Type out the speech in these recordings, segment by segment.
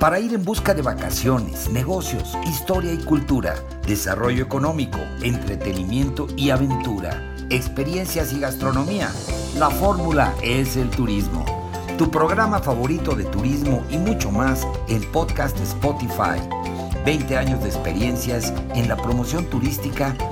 para ir en busca de vacaciones, negocios, historia y cultura, desarrollo económico, entretenimiento y aventura, experiencias y gastronomía. La fórmula es el turismo. Tu programa favorito de turismo y mucho más en podcast Spotify. 20 años de experiencias en la promoción turística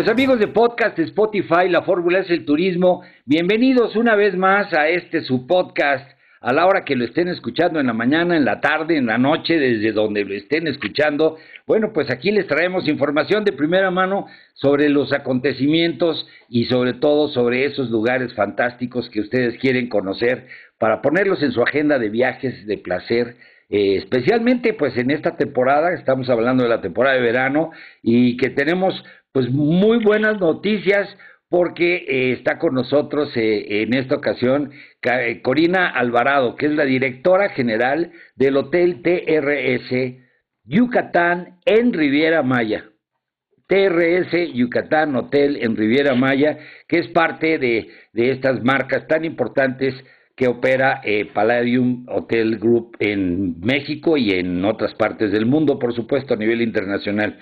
Pues amigos de podcast Spotify, la fórmula es el turismo. Bienvenidos una vez más a este su podcast. A la hora que lo estén escuchando en la mañana, en la tarde, en la noche, desde donde lo estén escuchando. Bueno, pues aquí les traemos información de primera mano sobre los acontecimientos y sobre todo sobre esos lugares fantásticos que ustedes quieren conocer para ponerlos en su agenda de viajes de placer eh, especialmente pues en esta temporada, estamos hablando de la temporada de verano y que tenemos pues muy buenas noticias porque eh, está con nosotros eh, en esta ocasión Corina Alvarado, que es la directora general del Hotel TRS Yucatán en Riviera Maya. TRS Yucatán Hotel en Riviera Maya, que es parte de, de estas marcas tan importantes que opera eh, Palladium Hotel Group en México y en otras partes del mundo, por supuesto, a nivel internacional.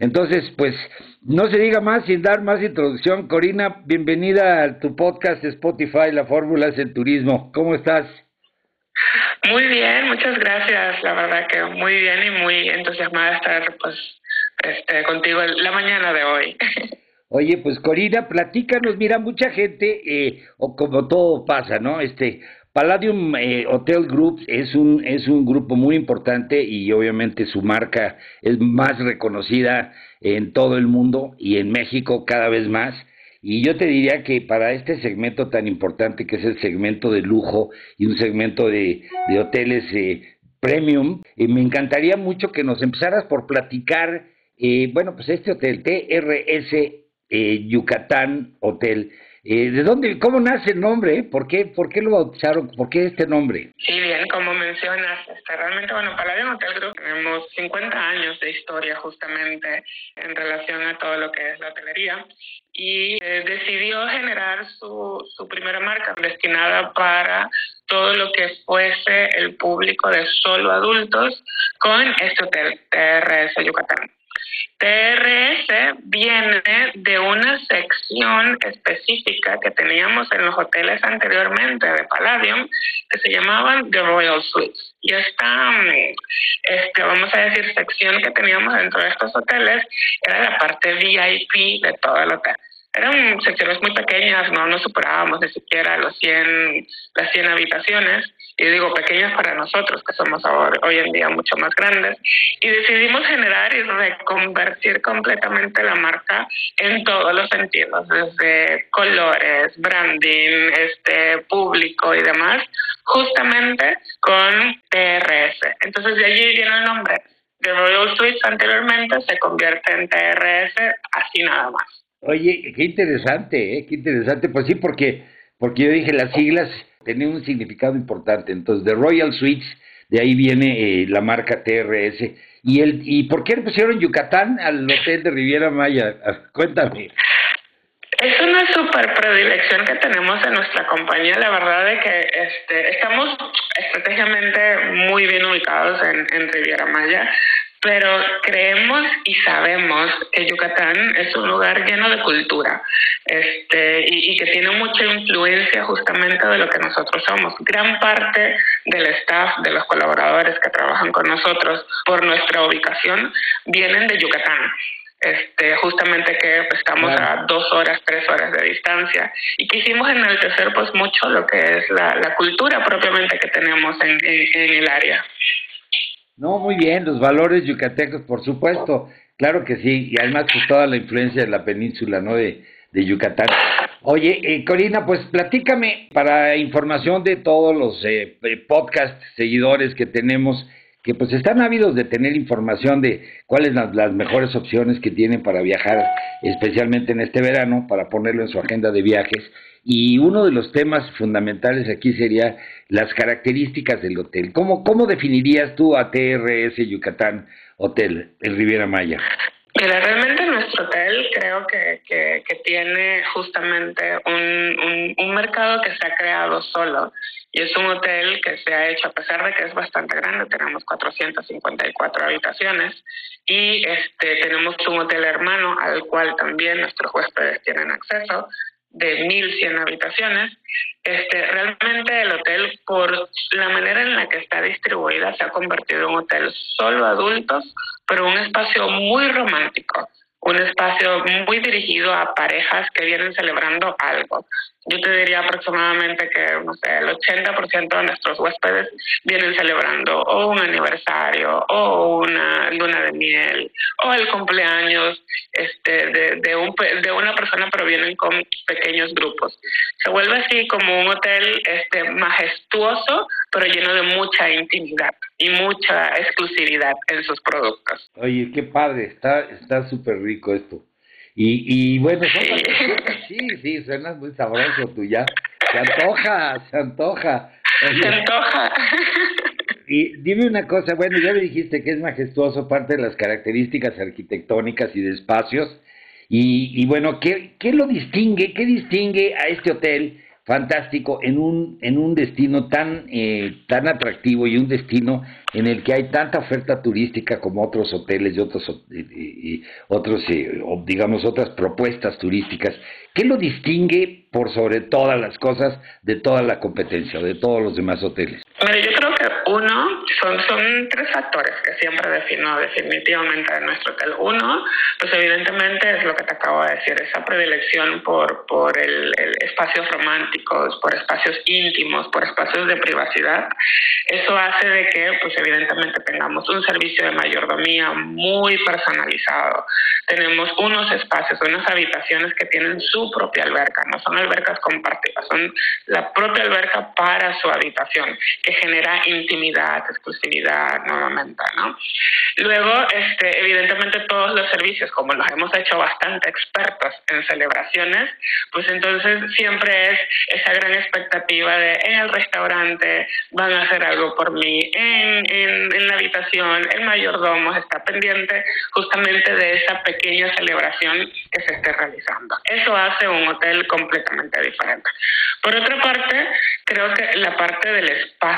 Entonces, pues, no se diga más sin dar más introducción. Corina, bienvenida a tu podcast Spotify, La Fórmula es el Turismo. ¿Cómo estás? Muy bien, muchas gracias. La verdad que muy bien y muy entusiasmada de estar pues, este, contigo la mañana de hoy. Oye, pues Corina, platícanos, mira, mucha gente, eh, o como todo pasa, ¿no? Este, Palladium eh, Hotel Group es un, es un grupo muy importante y obviamente su marca es más reconocida en todo el mundo y en México cada vez más. Y yo te diría que para este segmento tan importante que es el segmento de lujo y un segmento de, de hoteles eh, premium, eh, me encantaría mucho que nos empezaras por platicar, eh, bueno, pues este hotel TRS Yucatán Hotel. Eh, ¿De dónde, cómo nace el nombre? ¿Por qué, ¿Por qué lo bautizaron? ¿Por qué este nombre? Sí, bien, como mencionas, este, realmente, bueno, Palladium Hotel Group tenemos 50 años de historia justamente en relación a todo lo que es la hotelería y eh, decidió generar su, su primera marca destinada para todo lo que fuese el público de solo adultos con este hotel TRS Yucatán. TRS viene de una sección específica que teníamos en los hoteles anteriormente de Palladium que se llamaban The Royal Suites. Y esta, este, vamos a decir, sección que teníamos dentro de estos hoteles era la parte VIP de todo el hotel eran secciones muy pequeñas, no nos superábamos ni siquiera los 100, las 100 habitaciones, y digo pequeñas para nosotros, que somos ahora, hoy en día mucho más grandes, y decidimos generar y reconvertir completamente la marca en todos los sentidos, desde colores, branding, este público y demás, justamente con TRS. Entonces de allí viene el nombre. De Royal Suites anteriormente se convierte en TRS así nada más. Oye, qué interesante, ¿eh? qué interesante. Pues sí, porque, porque yo dije las siglas tenían un significado importante. Entonces, de Royal Suites, de ahí viene eh, la marca TRS. ¿Y, el, ¿Y por qué le pusieron Yucatán al hotel de Riviera Maya? Cuéntame. Es una super predilección que tenemos en nuestra compañía. La verdad es que este, estamos estratégicamente muy bien ubicados en, en Riviera Maya pero creemos y sabemos que Yucatán es un lugar lleno de cultura este, y, que tiene mucha influencia justamente de lo que nosotros somos. Gran parte del staff, de los colaboradores que trabajan con nosotros por nuestra ubicación, vienen de Yucatán. este, justamente que pues, estamos a dos horas, tres horas de distancia. Y quisimos enaltecer pues mucho lo que es la, la cultura propiamente que tenemos en, en, el área. No, muy bien, los valores yucatecos, por supuesto, claro que sí, y además pues toda la influencia de la península, ¿no? De, de Yucatán. Oye, eh, Corina, pues platícame para información de todos los eh, podcast seguidores que tenemos, que pues están ávidos de tener información de cuáles son las, mejores opciones que tienen para viajar, especialmente en este verano, para ponerlo en su agenda de viajes. Y uno de los temas fundamentales aquí sería las características del hotel. ¿Cómo, cómo definirías tú a TRS Yucatán Hotel, el Riviera Maya? Mira, realmente nuestro hotel creo que, que, tiene justamente un, un, mercado que se ha creado solo y es un hotel que se ha hecho, a pesar de que es bastante grande, tenemos 454 habitaciones y este, tenemos un hotel hermano al cual también nuestros huéspedes tienen acceso de 1.100 habitaciones. Este, realmente el hotel, por la manera en la que está distribuida, se ha convertido en un hotel solo adultos, pero un espacio muy romántico, un espacio muy dirigido a parejas que vienen celebrando algo yo te diría aproximadamente que, no sé, el 80% de nuestros huéspedes vienen celebrando o un aniversario o una luna de miel o el cumpleaños este, de, de, un, de una persona, pero vienen con pequeños grupos. Se vuelve así como un hotel este, majestuoso, pero lleno de mucha intimidad y mucha exclusividad en sus productos. Oye, qué padre, está súper rico esto. Y, y bueno, sí, sí, suenas muy sabroso tú ya. Se antoja, se antoja. se antoja. Y dime una cosa, bueno, ya me dijiste que es majestuoso, parte de las características arquitectónicas y de espacios. Y, y bueno, ¿qué, ¿qué lo distingue? ¿Qué distingue a este hotel? Fantástico en un, en un destino tan, eh, tan atractivo y un destino en el que hay tanta oferta turística como otros hoteles y otros, otros eh, digamos, otras propuestas turísticas. ¿Qué lo distingue por sobre todas las cosas de toda la competencia, de todos los demás hoteles? Yo creo que uno, son, son tres factores que siempre defino definitivamente en nuestro hotel. Uno, pues evidentemente es lo que te acabo de decir, esa predilección por, por el, espacios románticos, por espacios íntimos, por espacios de privacidad. Eso hace de que, pues evidentemente tengamos un servicio de mayordomía muy personalizado. Tenemos unos espacios, unas habitaciones que tienen su propia alberca, no son albercas compartidas, son la propia alberca para su habitación, que genera intimidad, exclusividad nuevamente, ¿no? Luego, este, evidentemente todos los servicios, como los hemos hecho bastante expertos en celebraciones, pues entonces siempre es esa gran expectativa de en el restaurante van a hacer algo por mí, en, en, en la habitación el mayordomo está pendiente justamente de esa pequeña celebración que se esté realizando. Eso hace un hotel completamente diferente. Por otra parte, creo que la parte del espacio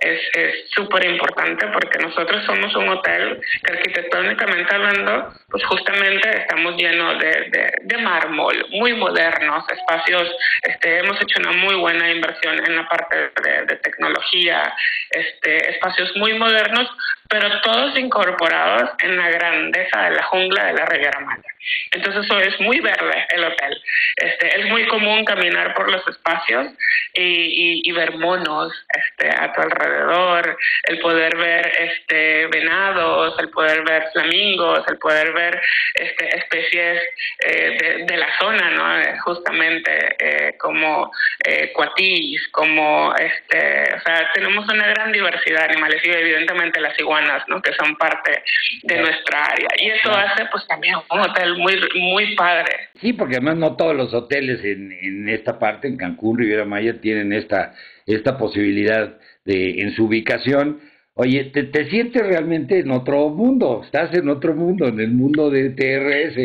es súper importante porque nosotros somos un hotel que arquitectónicamente hablando, pues justamente estamos llenos de, de, mármol, muy modernos, espacios, este, hemos hecho una muy buena inversión en la parte de, de tecnología, este, espacios muy modernos, pero todos incorporados en la grandeza de la jungla de la Riviera Maya. Entonces eso es muy verde el hotel. Este, es muy común caminar por los espacios y, y, ver monos este, a tu alrededor, el poder ver este, venados, el poder ver flamingos, el poder ver este, especies eh, de, la zona, ¿no? Eh, justamente eh, como eh, cuatís, como este, o sea, tenemos una gran diversidad de animales y evidentemente las iguanas, ¿no? Que son parte de nuestra área. Y eso hace pues también un hotel muy, muy padre. Sí, porque además no todos los hoteles en, en esta parte, en Cancún, Riviera Maya, tienen esta, esta posibilidad de, en su ubicación. Oye, te, te sientes realmente en otro mundo, estás en otro mundo, en el mundo de TRS,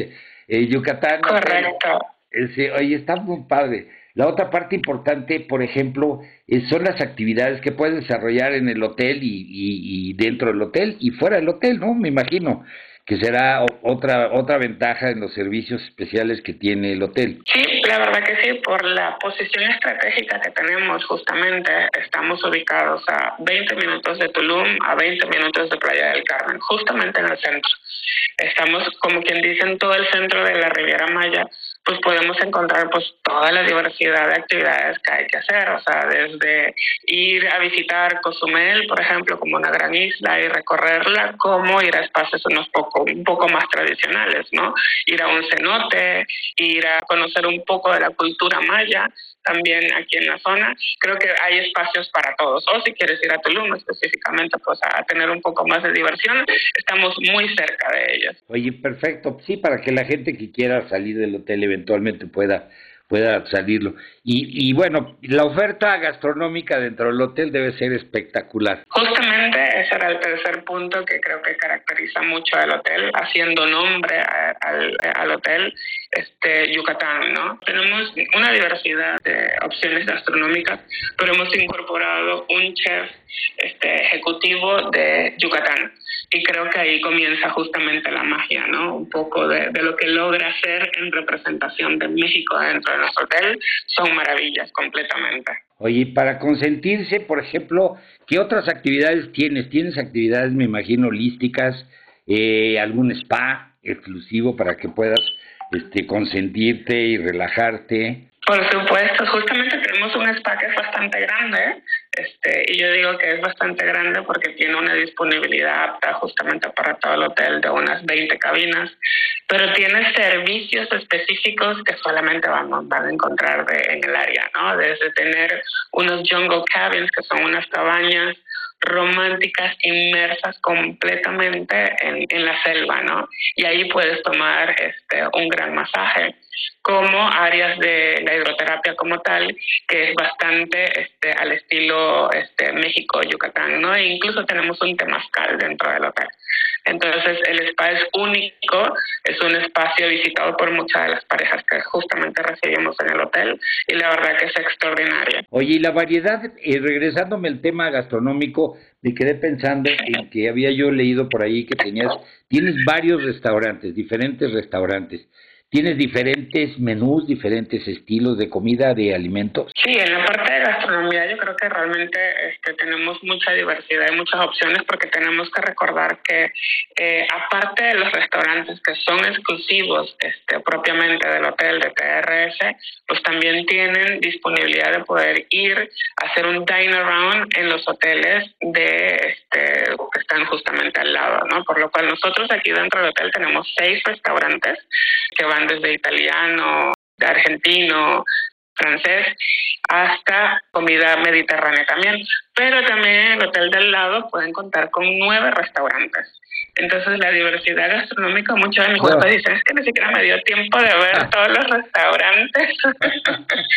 eh, Yucatán. Correcto. Eh, oye, está muy padre. La otra parte importante, por ejemplo, son las actividades que puedes desarrollar en el hotel y, y, y, dentro del hotel y fuera del hotel, ¿no? Me imagino que será otra otra ventaja en los servicios especiales que tiene el hotel. Sí, la verdad que sí, por la posición estratégica que tenemos justamente, estamos ubicados a 20 minutos de Tulum, a 20 minutos de Playa del Carmen, justamente en el centro. Estamos, como quien dice, en todo el centro de la Riviera Maya, pues podemos encontrar pues toda la diversidad de actividades que hay que hacer, o sea, desde ir a visitar Cozumel, por ejemplo, como una gran isla y recorrerla, como ir a espacios unos poco, un poco más tradicionales, ¿no? Ir a un cenote, ir a conocer un poco de la cultura maya, también aquí en la zona. Creo que hay espacios para todos. O si quieres ir a Tulum específicamente, pues a tener un poco más de diversión, estamos muy cerca de ellos. Oye, perfecto. Sí, para que la gente que quiera salir del hotel eventualmente pueda pueda salirlo. Y, y bueno, la oferta gastronómica dentro del hotel debe ser espectacular. Justamente ese era el tercer punto que creo que caracteriza mucho al hotel, haciendo nombre al, al hotel, este Yucatán, ¿no? Tenemos una diversidad de opciones gastronómicas, pero hemos incorporado un chef este, ejecutivo de Yucatán. Y creo que ahí comienza justamente la magia, ¿no? Un poco de, de lo que logra hacer en representación de México dentro de nuestro hotel son maravillas completamente. Oye, para consentirse, por ejemplo, ¿qué otras actividades tienes? ¿Tienes actividades, me imagino, holísticas? Eh, ¿Algún spa exclusivo para que puedas este, consentirte y relajarte? Por supuesto, justamente tenemos un spa que es bastante grande, este, y yo digo que es bastante grande porque tiene una disponibilidad apta justamente para todo el hotel de unas 20 cabinas, pero tiene servicios específicos que solamente van, a encontrar en el área, ¿no? Desde tener unos jungle cabins, que son unas cabañas románticas inmersas completamente en, en la selva, ¿no? Y ahí puedes tomar este, un gran masaje como áreas de la hidroterapia como tal, que es bastante este, al estilo este, México-Yucatán, ¿no? E incluso tenemos un temazcal dentro del hotel. Entonces, el spa es único, es un espacio visitado por muchas de las parejas que justamente recibimos en el hotel y la verdad que es extraordinario. Oye, y la variedad, eh, regresándome al tema gastronómico, me quedé pensando en que había yo leído por ahí que tenías, tienes varios restaurantes, diferentes restaurantes. ¿Tienes diferentes menús, diferentes estilos de comida, de alimentos? Sí, en la parte de gastronomía yo creo que realmente este, tenemos mucha diversidad y muchas opciones porque tenemos que recordar que eh, aparte de los restaurantes que son exclusivos este, propiamente del hotel de TRS, pues también tienen disponibilidad de poder ir a hacer un dine around en los hoteles de este, están justamente al lado, ¿no? Por lo cual nosotros aquí dentro del hotel tenemos seis restaurantes que van desde italiano, de argentino, francés, hasta comida mediterránea también. Pero también en el hotel del lado pueden contar con nueve restaurantes. Entonces la diversidad gastronómica, muchos de mis wow. dicen, es que ni siquiera me dio tiempo de ver todos los restaurantes.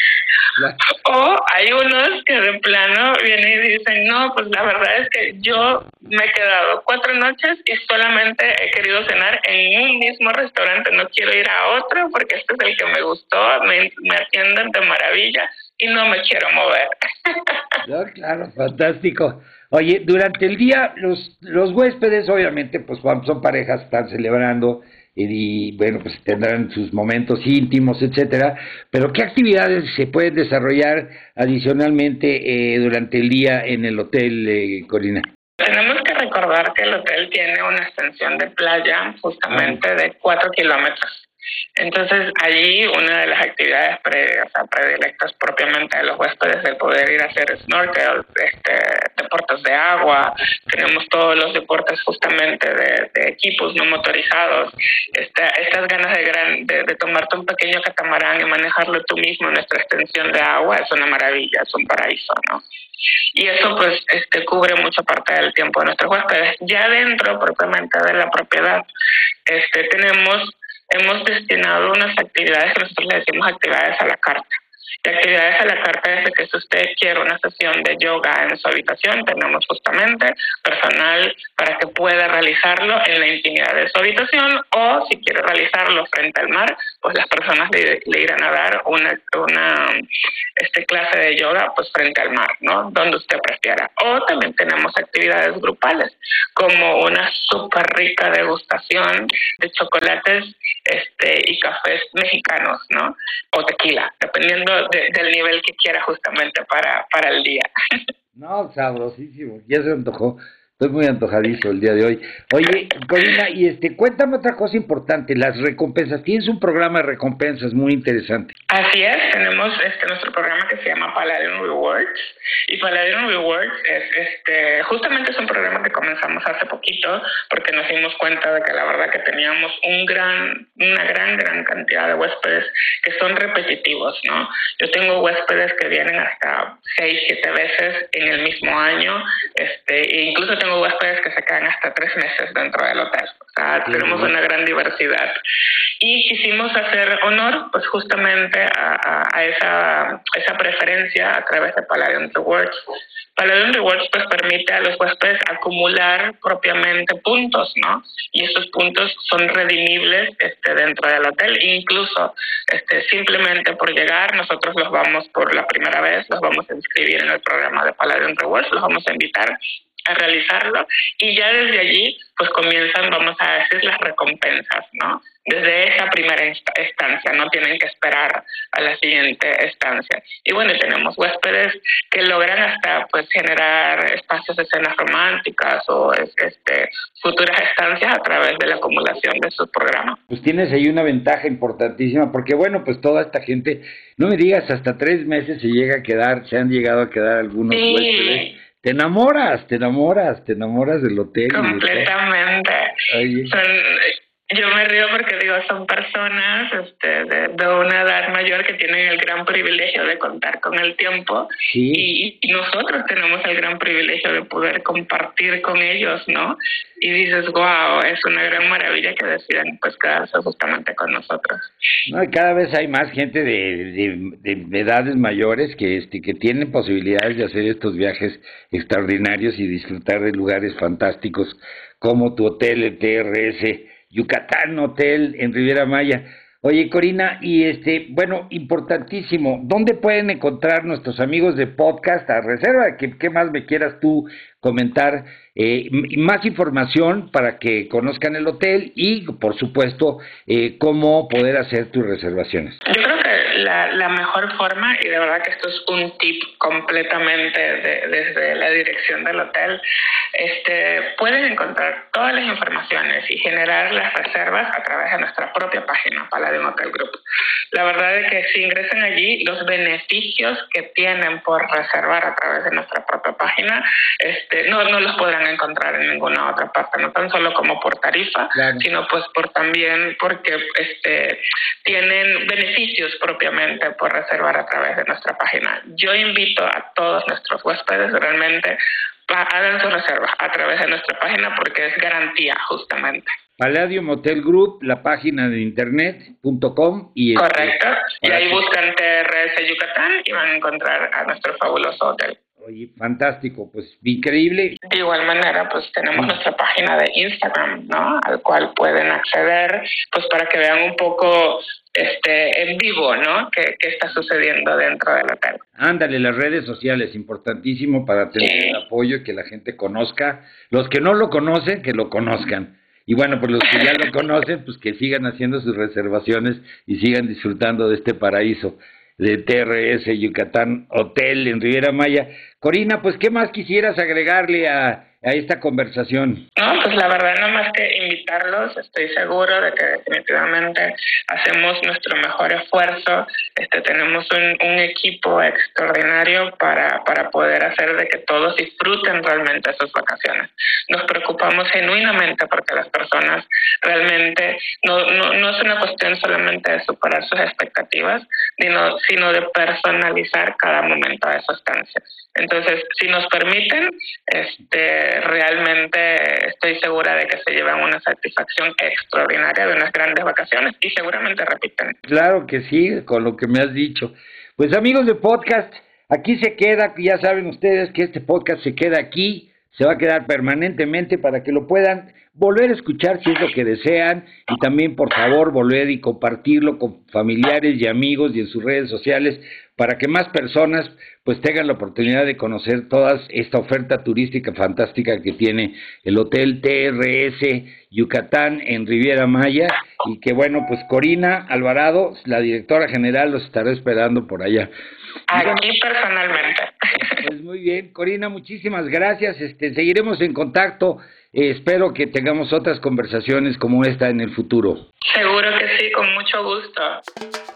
o hay unos que de plano vienen y dicen, no, pues la verdad es que yo me he quedado cuatro noches y solamente he querido cenar en un mismo restaurante, no quiero ir a otro porque este es el que me gustó, me, me atienden de maravilla y no me quiero mover. no, claro, fantástico. Oye, durante el día los, los huéspedes obviamente pues son parejas, están celebrando y, y, bueno, pues tendrán sus momentos íntimos, etcétera, pero ¿qué actividades se pueden desarrollar adicionalmente eh, durante el día en el hotel, eh, Corina? Tenemos que recordar que el hotel tiene una extensión de playa justamente de cuatro kilómetros. Entonces, allí una de las actividades pre, o sea, predilectas propiamente de los huéspedes es el poder ir a hacer snorkel, este, deportes de agua, tenemos todos los deportes justamente de, de equipos no motorizados, este, estas ganas de, gran, de, de, tomarte un pequeño catamarán y manejarlo tú mismo en nuestra extensión de agua es una maravilla, es un paraíso, ¿no? Y eso pues este, cubre mucha parte del tiempo de nuestros huéspedes. Ya dentro propiamente de la propiedad este, tenemos hemos destinado unas actividades que nosotros le decimos actividades a la carta. Y actividades a la carta es que si usted quiere una sesión de yoga en su habitación, tenemos justamente personal para que pueda realizarlo en la intimidad de su habitación o si quiere realizarlo frente al mar, pues las personas le, irán a dar una, una este, clase de yoga pues frente al mar, ¿no? Donde usted prefiera. O también tenemos actividades grupales, como una súper rica degustación de chocolates este, y cafés mexicanos, ¿no? O tequila, dependiendo del nivel que quiera justamente para, para el día. No, sabrosísimo, ya se antojó. Estoy muy antojadizo el día de hoy. Oye, Corina, y este, cuéntame otra cosa importante, las recompensas. Tienes un programa de recompensas muy interesante. Así es, tenemos este nuestro programa que se llama Paladin Rewards. Y Paladin Rewards es este, justamente es un programa que comenzamos hace poquito porque nos dimos cuenta de que la verdad que teníamos un gran, una gran, gran cantidad de huéspedes que son repetitivos, ¿no? Yo tengo huéspedes que vienen hasta seis, siete veces en el mismo año, este, e incluso tengo tengo huéspedes que se quedan hasta tres meses dentro del hotel. O sea, tenemos una gran diversidad. Y quisimos hacer honor, pues justamente a, a, esa, esa preferencia a través de Palladium Rewards. Palladium Rewards pues permite a los huéspedes acumular propiamente puntos, ¿no? Y esos puntos son redimibles este, dentro del hotel. Incluso este, simplemente por llegar, nosotros los vamos por la primera vez, los vamos a inscribir en el programa de Palladium Rewards, los vamos a invitar a realizarlo y ya desde allí pues comienzan, vamos a decir, las recompensas, ¿no? Desde esa primera estancia, no tienen que esperar a la siguiente estancia. Y bueno, tenemos huéspedes que logran hasta pues generar espacios de escenas románticas o este, futuras estancias a través de la acumulación de su programa. Pues tienes ahí una ventaja importantísima, porque bueno, pues toda esta gente, no me digas, hasta tres meses se llega a quedar, se han llegado a quedar algunos huéspedes te enamoras, te enamoras, te enamoras del hotel. Completamente. Yo me río porque digo, son personas este, de, una edad mayor que tienen el gran privilegio de contar con el tiempo y, y, nosotros tenemos el gran privilegio de poder compartir con ellos, ¿no? Y dices, wow, es una gran maravilla que decidan pues quedarse justamente con nosotros. No, y cada vez hay más gente de, de, edades mayores que, este, que tienen posibilidades de hacer estos viajes extraordinarios y disfrutar de lugares fantásticos como tu hotel, el TRS, Yucatán Hotel en Riviera Maya. Oye, Corina, y este, bueno, importantísimo, ¿dónde pueden encontrar nuestros amigos de podcast a reserva? ¿Qué, qué más me quieras tú comentar? Eh, más información para que conozcan el hotel y, por supuesto, eh, cómo poder hacer tus reservaciones. La, la, mejor forma, y de verdad que esto es un tip completamente desde la dirección del hotel, este, pueden encontrar todas las informaciones y generar las reservas a través de nuestra propia página, Palladium Hotel Group. La verdad es que si ingresan allí, los beneficios que tienen por reservar a través de nuestra propia página, este, no, no los podrán encontrar en ninguna otra parte, no tan solo como por tarifa, sino pues por también porque este, tienen beneficios por reservar a través de nuestra página. Yo invito a todos nuestros huéspedes realmente hagan su reserva a través de nuestra página porque es garantía justamente. Palladium Hotel Group, la página de internet.com y este, Correcto, y ahí buscan TRS Yucatán y van a encontrar a nuestro fabuloso hotel. Oye, fantástico, pues increíble. De igual manera, pues tenemos nuestra página de Instagram, ¿no? Al cual pueden acceder, pues para que vean un poco este en vivo, ¿no? ¿Qué, está sucediendo dentro del hotel? Ándale, las redes sociales, importantísimo para tener el apoyo y que la gente conozca. Los que no lo conocen, que lo conozcan. Y bueno, pues los que ya lo conocen, pues que sigan haciendo sus reservaciones y sigan disfrutando de este paraíso de TRS Yucatán Hotel en Riviera Maya. Corina, pues, ¿qué más quisieras agregarle a, a esta conversación? No, pues la verdad, no más que invitarlos, estoy seguro de que definitivamente hacemos nuestro mejor esfuerzo, este, tenemos un, equipo extraordinario para, para poder hacer de que todos disfruten realmente sus vacaciones. Nos preocupamos genuinamente porque las personas realmente no, no, no es una cuestión solamente de superar sus expectativas, sino, sino de personalizar cada momento de su estancia. Entonces, si nos permiten, este, realmente estoy segura de que se llevan una satisfacción extraordinaria de unas grandes vacaciones y seguramente repiten. Claro que sí, con lo que me has dicho. Pues amigos de podcast, aquí se queda, ya saben ustedes que este podcast se queda aquí, se va a quedar permanentemente para que lo puedan volver a escuchar si es lo que desean y también por favor volver y compartirlo con familiares y amigos y en sus redes sociales para que más personas pues tengan la oportunidad de conocer toda esta oferta turística fantástica que tiene el Hotel TRS Yucatán en Riviera Maya y que bueno pues Corina Alvarado, la directora general, los estará esperando por allá. Aquí personalmente. Pues muy bien, Corina, muchísimas gracias. Este, seguiremos en contacto. Eh, espero que tengamos otras conversaciones como esta en el futuro. Seguro que sí, con mucho gusto.